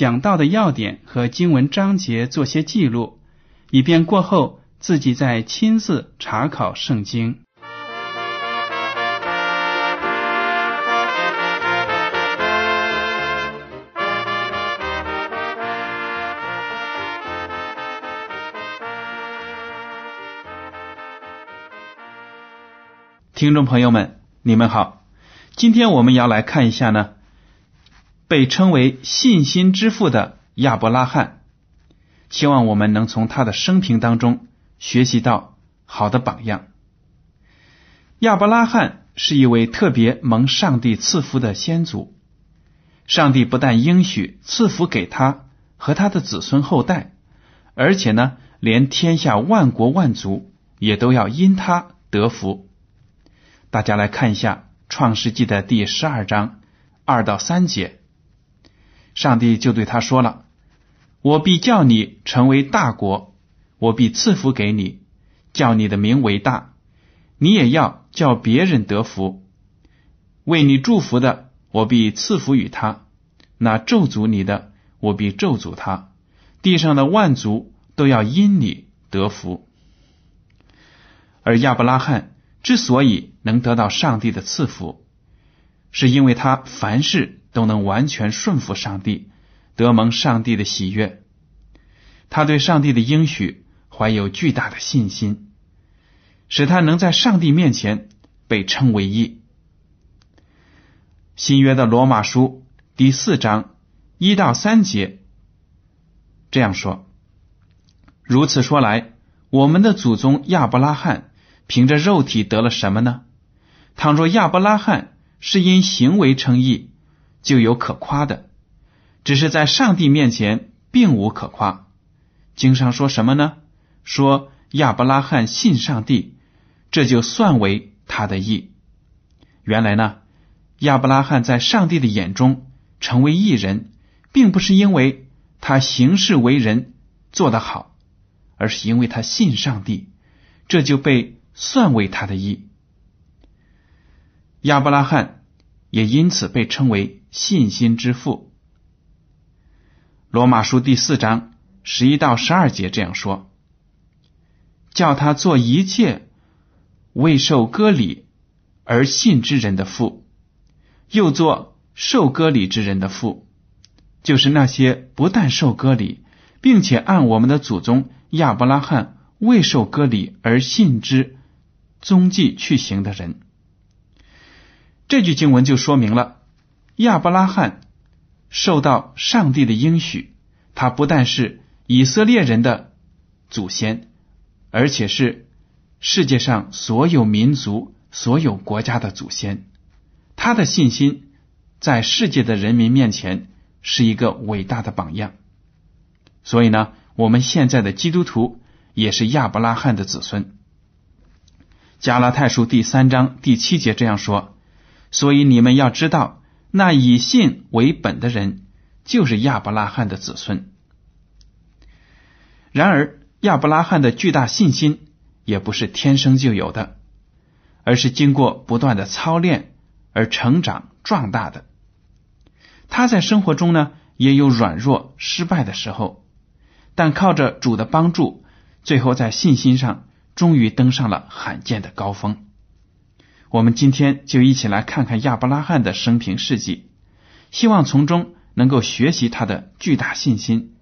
讲到的要点和经文章节做些记录，以便过后自己再亲自查考圣经。听众朋友们，你们好。今天我们要来看一下呢，被称为信心之父的亚伯拉罕。希望我们能从他的生平当中学习到好的榜样。亚伯拉罕是一位特别蒙上帝赐福的先祖。上帝不但应许赐福给他和他的子孙后代，而且呢，连天下万国万族也都要因他得福。大家来看一下《创世纪》的第十二章二到三节，上帝就对他说了：“我必叫你成为大国，我必赐福给你，叫你的名为大，你也要叫别人得福。为你祝福的，我必赐福与他；那咒诅你的，我必咒诅他。地上的万族都要因你得福。”而亚伯拉罕。之所以能得到上帝的赐福，是因为他凡事都能完全顺服上帝，得蒙上帝的喜悦。他对上帝的应许怀有巨大的信心，使他能在上帝面前被称为义。新约的罗马书第四章一到三节这样说：如此说来，我们的祖宗亚伯拉罕。凭着肉体得了什么呢？倘若亚伯拉罕是因行为称义，就有可夸的；只是在上帝面前并无可夸。经上说什么呢？说亚伯拉罕信上帝，这就算为他的义。原来呢，亚伯拉罕在上帝的眼中成为义人，并不是因为他行事为人做得好，而是因为他信上帝，这就被。算为他的义，亚伯拉罕也因此被称为信心之父。罗马书第四章十一到十二节这样说：“叫他做一切未受割礼而信之人的父，又做受割礼之人的父，就是那些不但受割礼，并且按我们的祖宗亚伯拉罕未受割礼而信之。”踪迹去行的人，这句经文就说明了亚伯拉罕受到上帝的应许，他不但是以色列人的祖先，而且是世界上所有民族、所有国家的祖先。他的信心在世界的人民面前是一个伟大的榜样。所以呢，我们现在的基督徒也是亚伯拉罕的子孙。加拉太书第三章第七节这样说：“所以你们要知道，那以信为本的人，就是亚伯拉罕的子孙。然而，亚伯拉罕的巨大信心也不是天生就有的，而是经过不断的操练而成长壮大的。他在生活中呢，也有软弱失败的时候，但靠着主的帮助，最后在信心上。”终于登上了罕见的高峰。我们今天就一起来看看亚伯拉罕的生平事迹，希望从中能够学习他的巨大信心。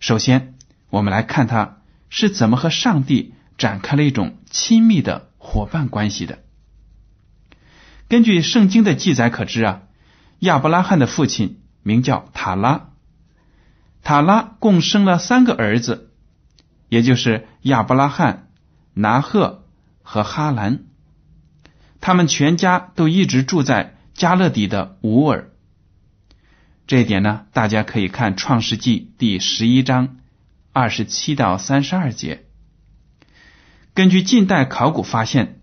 首先，我们来看他是怎么和上帝展开了一种亲密的伙伴关系的。根据圣经的记载可知啊，亚伯拉罕的父亲名叫塔拉，塔拉共生了三个儿子，也就是亚伯拉罕、拿赫和哈兰。他们全家都一直住在加勒底的乌尔。这一点呢，大家可以看《创世纪》第十一章二十七到三十二节。根据近代考古发现。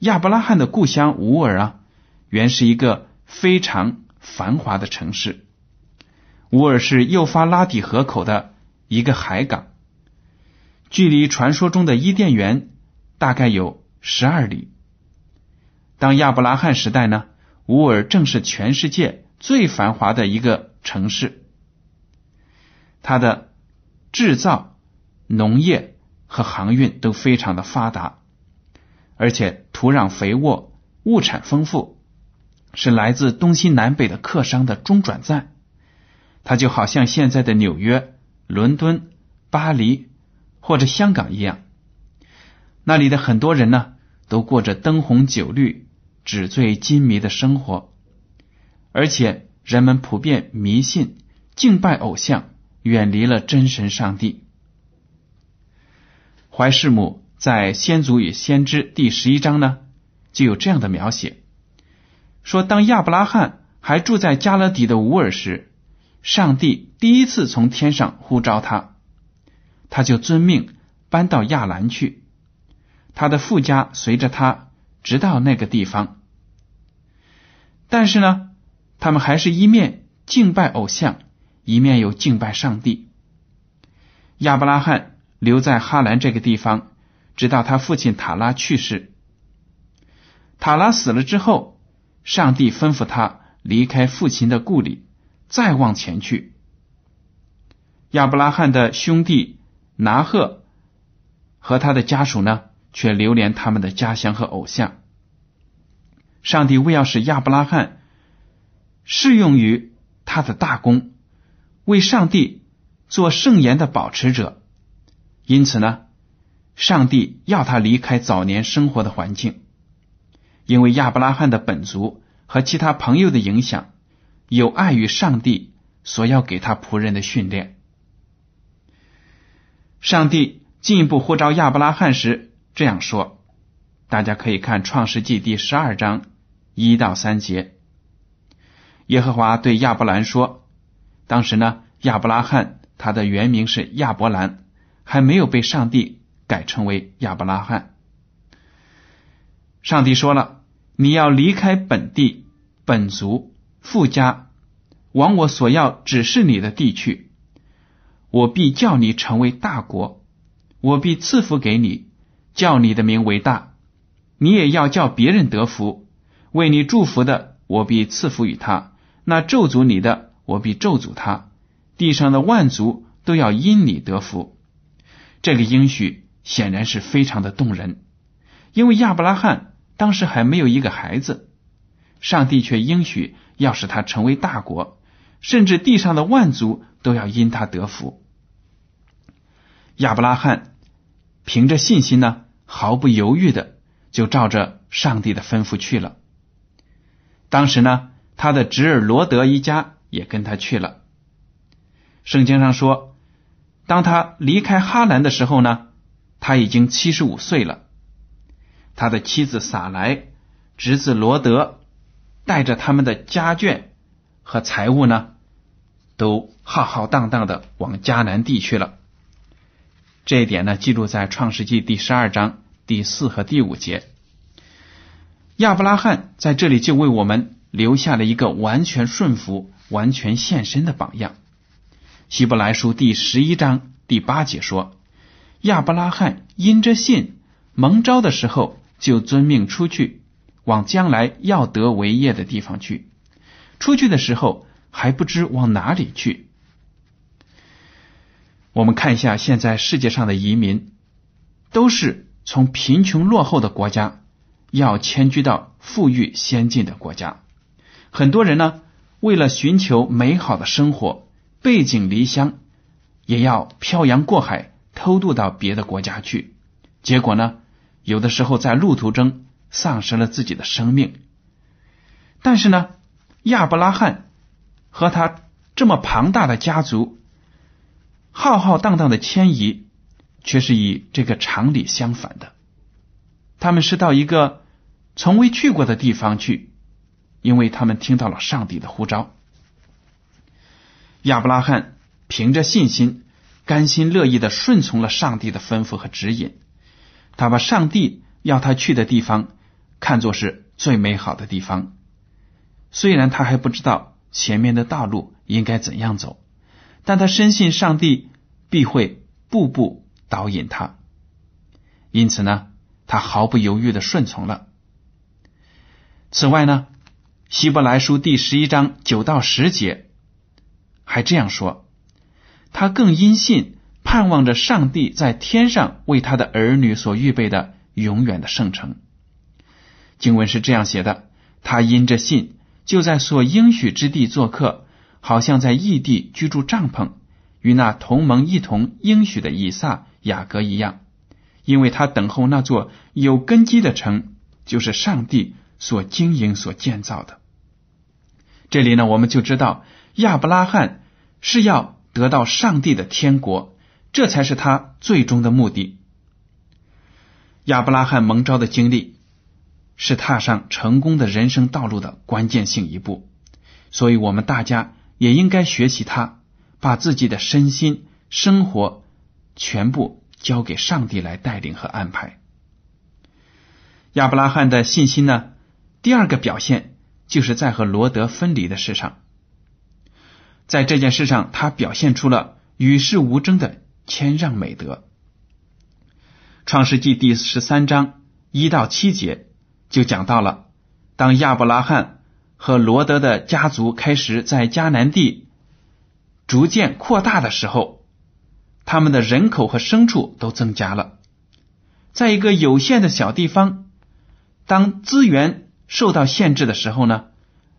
亚伯拉罕的故乡乌尔啊，原是一个非常繁华的城市。乌尔是幼发拉底河口的一个海港，距离传说中的伊甸园大概有十二里。当亚伯拉罕时代呢，乌尔正是全世界最繁华的一个城市，它的制造、农业和航运都非常的发达。而且土壤肥沃，物产丰富，是来自东西南北的客商的中转站。它就好像现在的纽约、伦敦、巴黎或者香港一样。那里的很多人呢，都过着灯红酒绿、纸醉金迷的生活，而且人们普遍迷信、敬拜偶像，远离了真神上帝。怀世母。在《先祖与先知》第十一章呢，就有这样的描写：说当亚伯拉罕还住在加勒底的乌尔时，上帝第一次从天上呼召他，他就遵命搬到亚兰去，他的富家随着他直到那个地方。但是呢，他们还是一面敬拜偶像，一面又敬拜上帝。亚伯拉罕留在哈兰这个地方。直到他父亲塔拉去世，塔拉死了之后，上帝吩咐他离开父亲的故里，再往前去。亚伯拉罕的兄弟拿赫和他的家属呢，却留恋他们的家乡和偶像。上帝为要使亚伯拉罕适用于他的大功，为上帝做圣言的保持者，因此呢。上帝要他离开早年生活的环境，因为亚伯拉罕的本族和其他朋友的影响，有碍于上帝所要给他仆人的训练。上帝进一步呼召亚伯拉罕时这样说：“大家可以看《创世纪》第十二章一到三节。耶和华对亚伯兰说：当时呢，亚伯拉罕他的原名是亚伯兰，还没有被上帝。”改称为亚伯拉罕。上帝说了：“你要离开本地、本族、富家，往我所要指示你的地去。我必叫你成为大国，我必赐福给你，叫你的名为大。你也要叫别人得福。为你祝福的，我必赐福于他；那咒诅你的，我必咒诅他。地上的万族都要因你得福。”这个应许。显然是非常的动人，因为亚伯拉罕当时还没有一个孩子，上帝却应许要使他成为大国，甚至地上的万族都要因他得福。亚伯拉罕凭着信心呢，毫不犹豫的就照着上帝的吩咐去了。当时呢，他的侄儿罗德一家也跟他去了。圣经上说，当他离开哈兰的时候呢。他已经七十五岁了，他的妻子撒莱、侄子罗德带着他们的家眷和财物呢，都浩浩荡荡的往迦南地去了。这一点呢，记录在创世纪第十二章第四和第五节。亚伯拉罕在这里就为我们留下了一个完全顺服、完全献身的榜样。希伯来书第十一章第八节说。亚伯拉罕因着信蒙召的时候，就遵命出去，往将来要得为业的地方去。出去的时候还不知往哪里去。我们看一下现在世界上的移民，都是从贫穷落后的国家要迁居到富裕先进的国家。很多人呢，为了寻求美好的生活，背井离乡，也要漂洋过海偷渡到别的国家去。结果呢，有的时候在路途中丧失了自己的生命。但是呢，亚伯拉罕和他这么庞大的家族，浩浩荡荡的迁移，却是与这个常理相反的。他们是到一个从未去过的地方去，因为他们听到了上帝的呼召。亚伯拉罕凭着信心，甘心乐意的顺从了上帝的吩咐和指引。他把上帝要他去的地方看作是最美好的地方。虽然他还不知道前面的道路应该怎样走，但他深信上帝必会步步导引他。因此呢，他毫不犹豫的顺从了。此外呢，《希伯来书》第十一章九到十节还这样说：他更因信盼望着上帝在天上为他的儿女所预备的永远的圣城。经文是这样写的：他因着信。就在所应许之地做客，好像在异地居住帐篷，与那同盟一同应许的以撒、雅各一样，因为他等候那座有根基的城，就是上帝所经营、所建造的。这里呢，我们就知道亚伯拉罕是要得到上帝的天国，这才是他最终的目的。亚伯拉罕蒙召的经历。是踏上成功的人生道路的关键性一步，所以我们大家也应该学习他，把自己的身心、生活全部交给上帝来带领和安排。亚伯拉罕的信心呢？第二个表现就是在和罗德分离的事上，在这件事上，他表现出了与世无争的谦让美德。创世纪第十三章一到七节。就讲到了，当亚伯拉罕和罗德的家族开始在迦南地逐渐扩大的时候，他们的人口和牲畜都增加了。在一个有限的小地方，当资源受到限制的时候呢，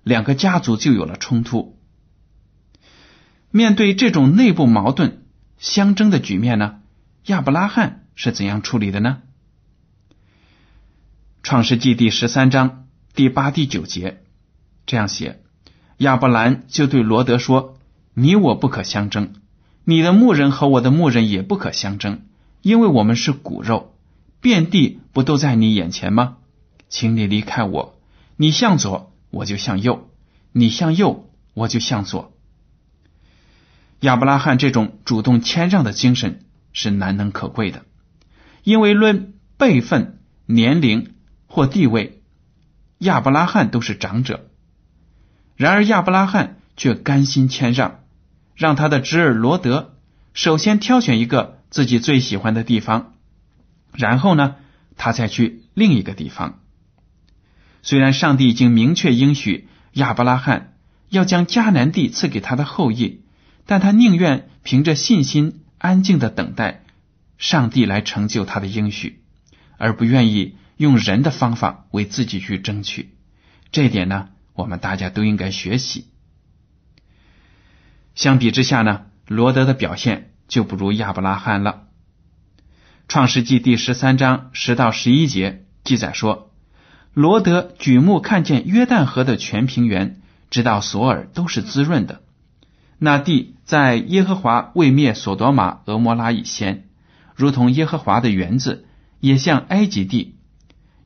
两个家族就有了冲突。面对这种内部矛盾相争的局面呢，亚伯拉罕是怎样处理的呢？创世纪第十三章第八、第九节这样写：亚伯兰就对罗德说：“你我不可相争，你的牧人和我的牧人也不可相争，因为我们是骨肉，遍地不都在你眼前吗？请你离开我，你向左我就向右，你向右我就向左。”亚伯拉罕这种主动谦让的精神是难能可贵的，因为论辈分、年龄。或地位，亚伯拉罕都是长者。然而亚伯拉罕却甘心谦让，让他的侄儿罗德首先挑选一个自己最喜欢的地方，然后呢，他再去另一个地方。虽然上帝已经明确应许亚伯拉罕要将迦南地赐给他的后裔，但他宁愿凭着信心安静的等待上帝来成就他的应许，而不愿意。用人的方法为自己去争取，这点呢，我们大家都应该学习。相比之下呢，罗德的表现就不如亚伯拉罕了。创世纪第十三章十到十一节记载说，罗德举目看见约旦河的全平原，直到索尔都是滋润的。那地在耶和华未灭索多玛、俄摩拉以先，如同耶和华的园子，也像埃及地。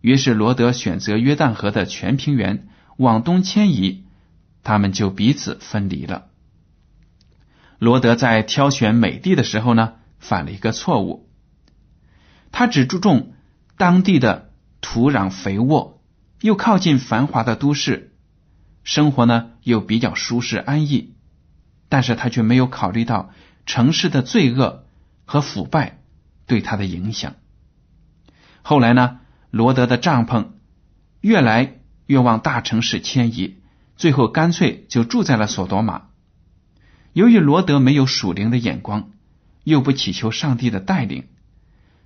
于是罗德选择约旦河的全平原往东迁移，他们就彼此分离了。罗德在挑选美地的时候呢，犯了一个错误，他只注重当地的土壤肥沃，又靠近繁华的都市，生活呢又比较舒适安逸，但是他却没有考虑到城市的罪恶和腐败对他的影响。后来呢？罗德的帐篷越来越往大城市迁移，最后干脆就住在了索多玛。由于罗德没有属灵的眼光，又不祈求上帝的带领，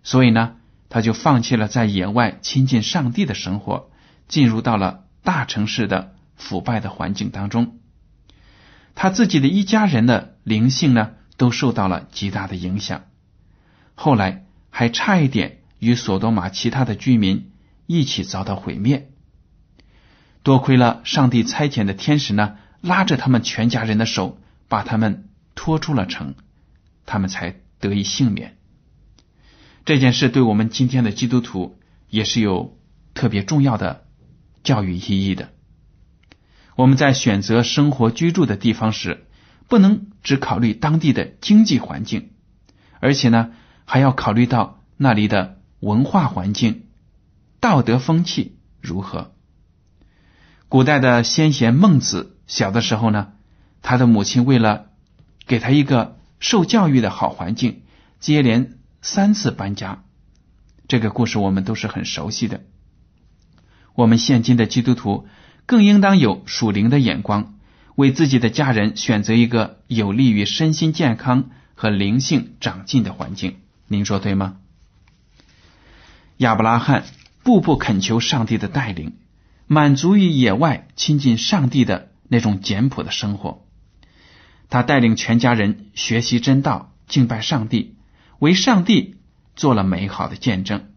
所以呢，他就放弃了在野外亲近上帝的生活，进入到了大城市的腐败的环境当中。他自己的一家人的灵性呢，都受到了极大的影响。后来还差一点与索多玛其他的居民一起遭到毁灭。多亏了上帝差遣的天使呢，拉着他们全家人的手，把他们拖出了城，他们才得以幸免。这件事对我们今天的基督徒也是有特别重要的教育意义的。我们在选择生活居住的地方时，不能只考虑当地的经济环境，而且呢，还要考虑到那里的文化环境、道德风气如何。古代的先贤孟子小的时候呢，他的母亲为了给他一个受教育的好环境，接连三次搬家。这个故事我们都是很熟悉的。我们现今的基督徒更应当有属灵的眼光，为自己的家人选择一个有利于身心健康和灵性长进的环境。您说对吗？亚伯拉罕步步恳求上帝的带领。满足于野外亲近上帝的那种简朴的生活，他带领全家人学习真道，敬拜上帝，为上帝做了美好的见证。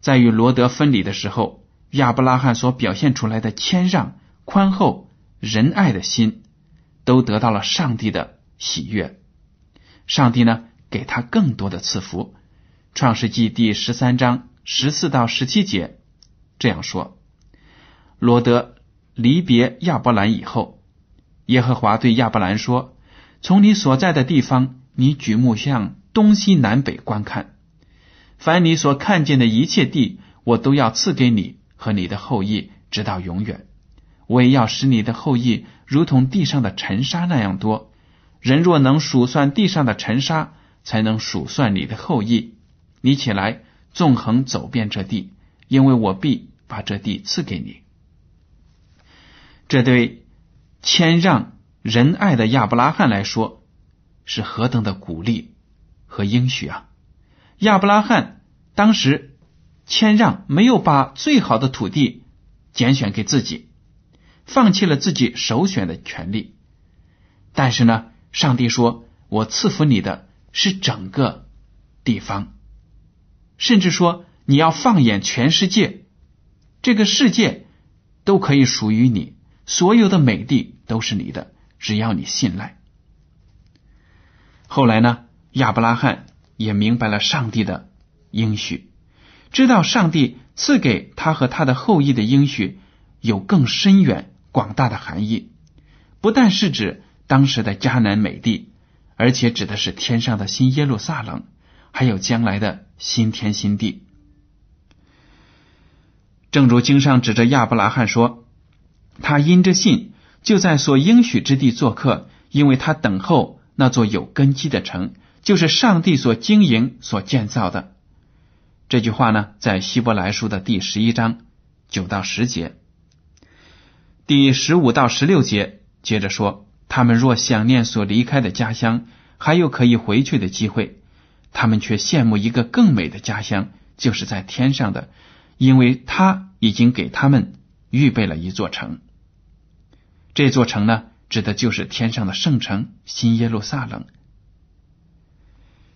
在与罗德分离的时候，亚伯拉罕所表现出来的谦让、宽厚、仁爱的心，都得到了上帝的喜悦。上帝呢，给他更多的赐福。创世纪第十三章十四到十七节这样说。罗德离别亚伯兰以后，耶和华对亚伯兰说：“从你所在的地方，你举目向东西南北观看，凡你所看见的一切地，我都要赐给你和你的后裔，直到永远。我也要使你的后裔如同地上的尘沙那样多。人若能数算地上的尘沙，才能数算你的后裔。你起来，纵横走遍这地，因为我必把这地赐给你。”这对谦让仁爱的亚伯拉罕来说，是何等的鼓励和应许啊！亚伯拉罕当时谦让，没有把最好的土地拣选给自己，放弃了自己首选的权利。但是呢，上帝说：“我赐福你的是整个地方，甚至说你要放眼全世界，这个世界都可以属于你。”所有的美地都是你的，只要你信赖。后来呢，亚伯拉罕也明白了上帝的应许，知道上帝赐给他和他的后裔的应许有更深远、广大的含义，不但是指当时的迦南美地，而且指的是天上的新耶路撒冷，还有将来的新天新地。正如经上指着亚伯拉罕说。他因着信，就在所应许之地做客，因为他等候那座有根基的城，就是上帝所经营、所建造的。这句话呢，在希伯来书的第十一章九到十节，第十五到十六节接着说：他们若想念所离开的家乡，还有可以回去的机会，他们却羡慕一个更美的家乡，就是在天上的，因为他已经给他们预备了一座城。这座城呢，指的就是天上的圣城新耶路撒冷。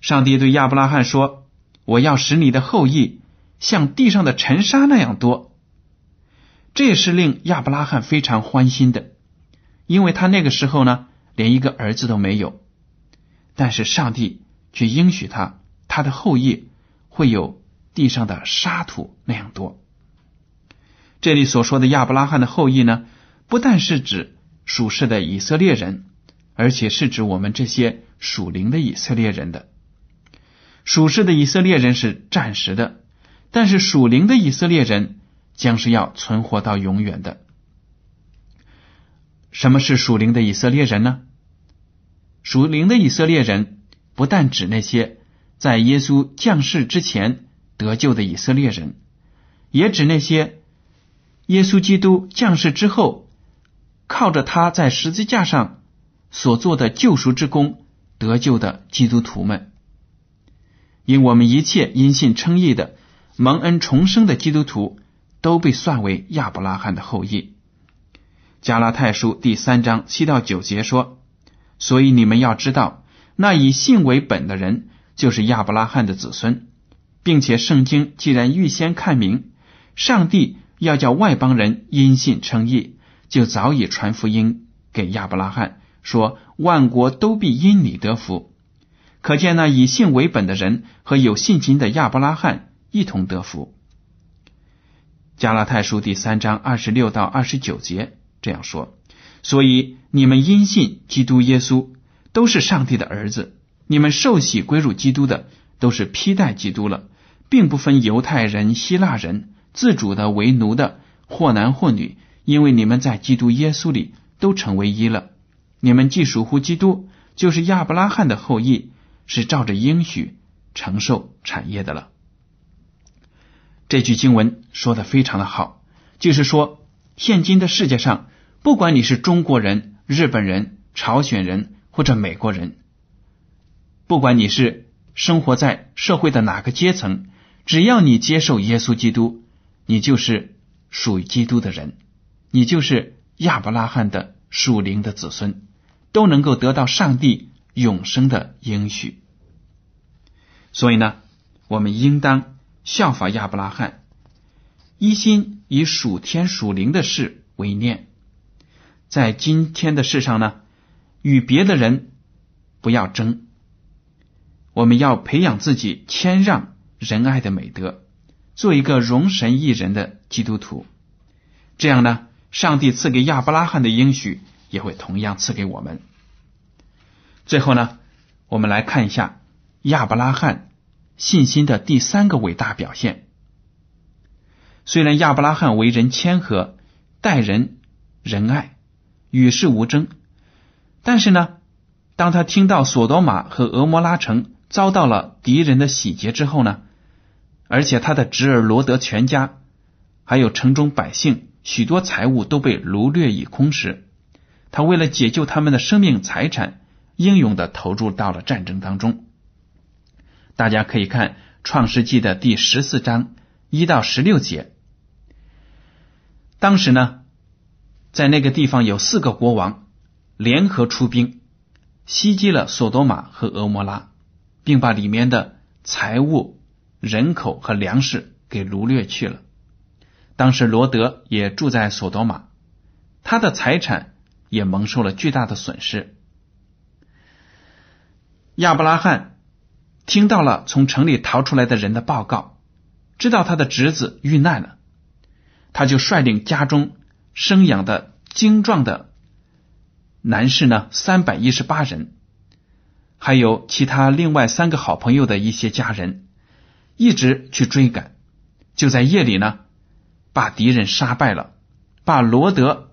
上帝对亚伯拉罕说：“我要使你的后裔像地上的尘沙那样多。”这也是令亚伯拉罕非常欢心的，因为他那个时候呢，连一个儿子都没有。但是上帝却应许他，他的后裔会有地上的沙土那样多。这里所说的亚伯拉罕的后裔呢？不但是指属世的以色列人，而且是指我们这些属灵的以色列人的。属世的以色列人是暂时的，但是属灵的以色列人将是要存活到永远的。什么是属灵的以色列人呢？属灵的以色列人不但指那些在耶稣降世之前得救的以色列人，也指那些耶稣基督降世之后。靠着他在十字架上所做的救赎之功得救的基督徒们，因我们一切因信称义的蒙恩重生的基督徒都被算为亚伯拉罕的后裔。加拉太书第三章七到九节说：“所以你们要知道，那以信为本的人，就是亚伯拉罕的子孙，并且圣经既然预先看明，上帝要叫外邦人因信称义，就早已传福音给亚伯拉罕，说万国都必因你得福。可见那以信为本的人和有信心的亚伯拉罕一同得福。”加拉太书第三章二十六到二十九节。这样说，所以你们因信基督耶稣都是上帝的儿子，你们受洗归入基督的都是披戴基督了，并不分犹太人、希腊人，自主的为奴的，或男或女，因为你们在基督耶稣里都成为一了。你们既属乎基督，就是亚伯拉罕的后裔，是照着应许承受产业的了。这句经文说的非常的好，就是说，现今的世界上。不管你是中国人、日本人、朝鲜人或者美国人，不管你是生活在社会的哪个阶层，只要你接受耶稣基督，你就是属于基督的人，你就是亚伯拉罕的属灵的子孙，都能够得到上帝永生的应许。所以呢，我们应当效法亚伯拉罕，一心以属天属灵的事为念。在今天的世上呢，与别的人不要争，我们要培养自己谦让仁爱的美德，做一个容神益人的基督徒。这样呢，上帝赐给亚伯拉罕的应许也会同样赐给我们。最后呢，我们来看一下亚伯拉罕信心的第三个伟大表现。虽然亚伯拉罕为人谦和，待人仁爱。与世无争，但是呢，当他听到索多玛和俄摩拉城遭到了敌人的洗劫之后呢，而且他的侄儿罗德全家，还有城中百姓许多财物都被掳掠一空时，他为了解救他们的生命财产，英勇的投入到了战争当中。大家可以看《创世纪》的第十四章一到十六节，当时呢。在那个地方有四个国王联合出兵，袭击了索多玛和俄摩拉，并把里面的财物、人口和粮食给掳掠去了。当时罗德也住在索多玛，他的财产也蒙受了巨大的损失。亚伯拉罕听到了从城里逃出来的人的报告，知道他的侄子遇难了，他就率领家中。生养的精壮的男士呢，三百一十八人，还有其他另外三个好朋友的一些家人，一直去追赶。就在夜里呢，把敌人杀败了，把罗德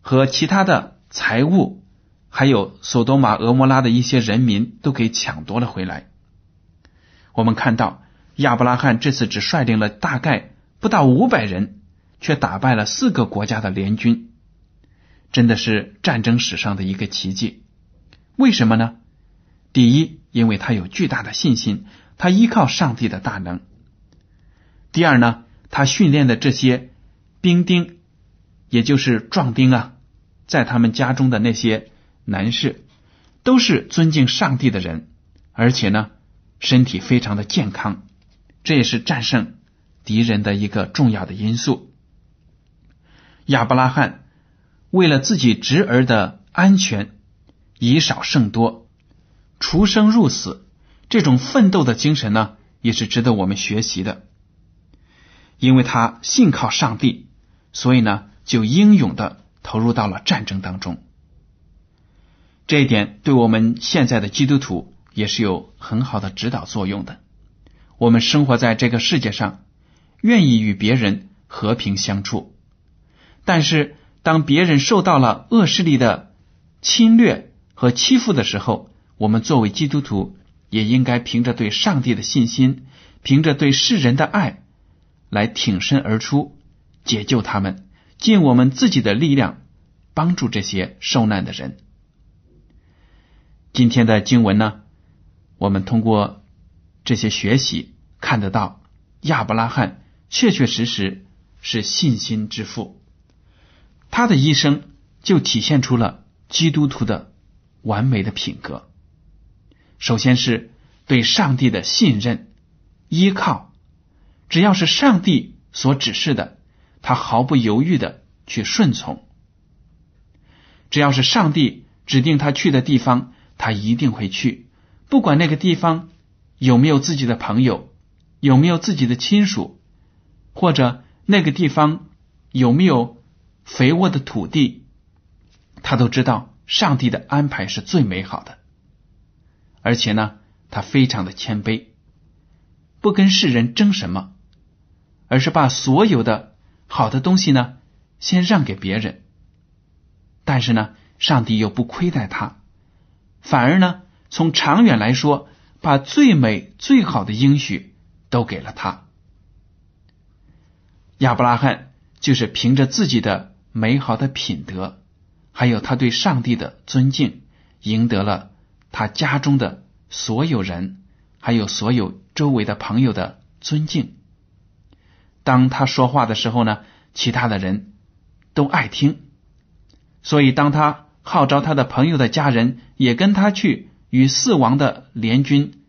和其他的财物，还有索多玛、俄摩拉的一些人民都给抢夺了回来。我们看到亚伯拉罕这次只率领了大概不到五百人。却打败了四个国家的联军，真的是战争史上的一个奇迹。为什么呢？第一，因为他有巨大的信心，他依靠上帝的大能；第二呢，他训练的这些兵丁，也就是壮丁啊，在他们家中的那些男士，都是尊敬上帝的人，而且呢，身体非常的健康，这也是战胜敌人的一个重要的因素。亚伯拉罕为了自己侄儿的安全，以少胜多，出生入死，这种奋斗的精神呢，也是值得我们学习的。因为他信靠上帝，所以呢，就英勇的投入到了战争当中。这一点对我们现在的基督徒也是有很好的指导作用的。我们生活在这个世界上，愿意与别人和平相处。但是，当别人受到了恶势力的侵略和欺负的时候，我们作为基督徒也应该凭着对上帝的信心，凭着对世人的爱，来挺身而出，解救他们，尽我们自己的力量，帮助这些受难的人。今天的经文呢，我们通过这些学习看得到，亚伯拉罕确确实实是信心之父。他的一生就体现出了基督徒的完美的品格。首先是对上帝的信任、依靠，只要是上帝所指示的，他毫不犹豫的去顺从；只要是上帝指定他去的地方，他一定会去，不管那个地方有没有自己的朋友，有没有自己的亲属，或者那个地方有没有肥沃的土地，他都知道上帝的安排是最美好的。而且呢，他非常的谦卑，不跟世人争什么，而是把所有的好的东西呢，先让给别人。但是呢，上帝又不亏待他，反而呢，从长远来说，把最美最好的应许都给了他。亚伯拉罕就是凭着自己的美好的品德，还有他对上帝的尊敬，赢得了。他家中的所有人，还有所有周围的朋友的尊敬。当他说话的时候呢，其他的人都爱听。所以，当他号召他的朋友的家人也跟他去与四王的联军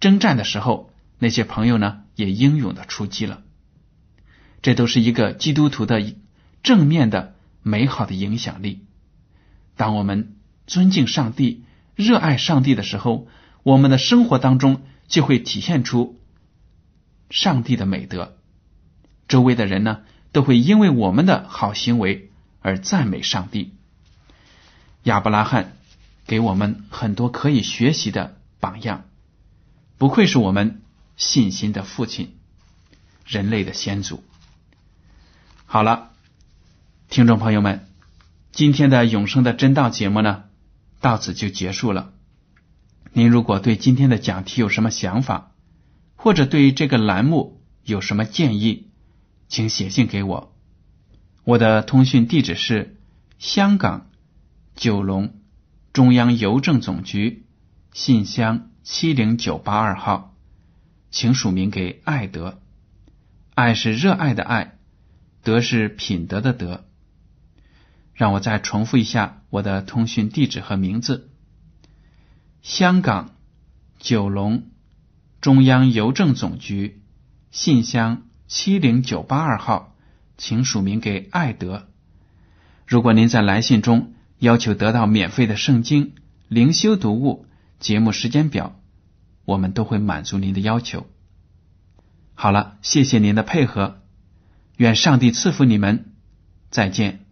征战的时候，那些朋友呢也英勇的出击了。这都是一个基督徒的正面的美好的影响力。当我们尊敬上帝。热爱上帝的时候，我们的生活当中就会体现出上帝的美德。周围的人呢，都会因为我们的好行为而赞美上帝。亚伯拉罕给我们很多可以学习的榜样，不愧是我们信心的父亲，人类的先祖。好了，听众朋友们，今天的永生的真道节目呢？到此就结束了。您如果对今天的讲题有什么想法，或者对这个栏目有什么建议，请写信给我。我的通讯地址是香港九龙中央邮政总局信箱七零九八二号，请署名给爱德。爱是热爱的爱，德是品德的德。让我再重复一下我的通讯地址和名字：香港九龙中央邮政总局信箱七零九八二号，请署名给爱德。如果您在来信中要求得到免费的圣经灵修读物、节目时间表，我们都会满足您的要求。好了，谢谢您的配合，愿上帝赐福你们，再见。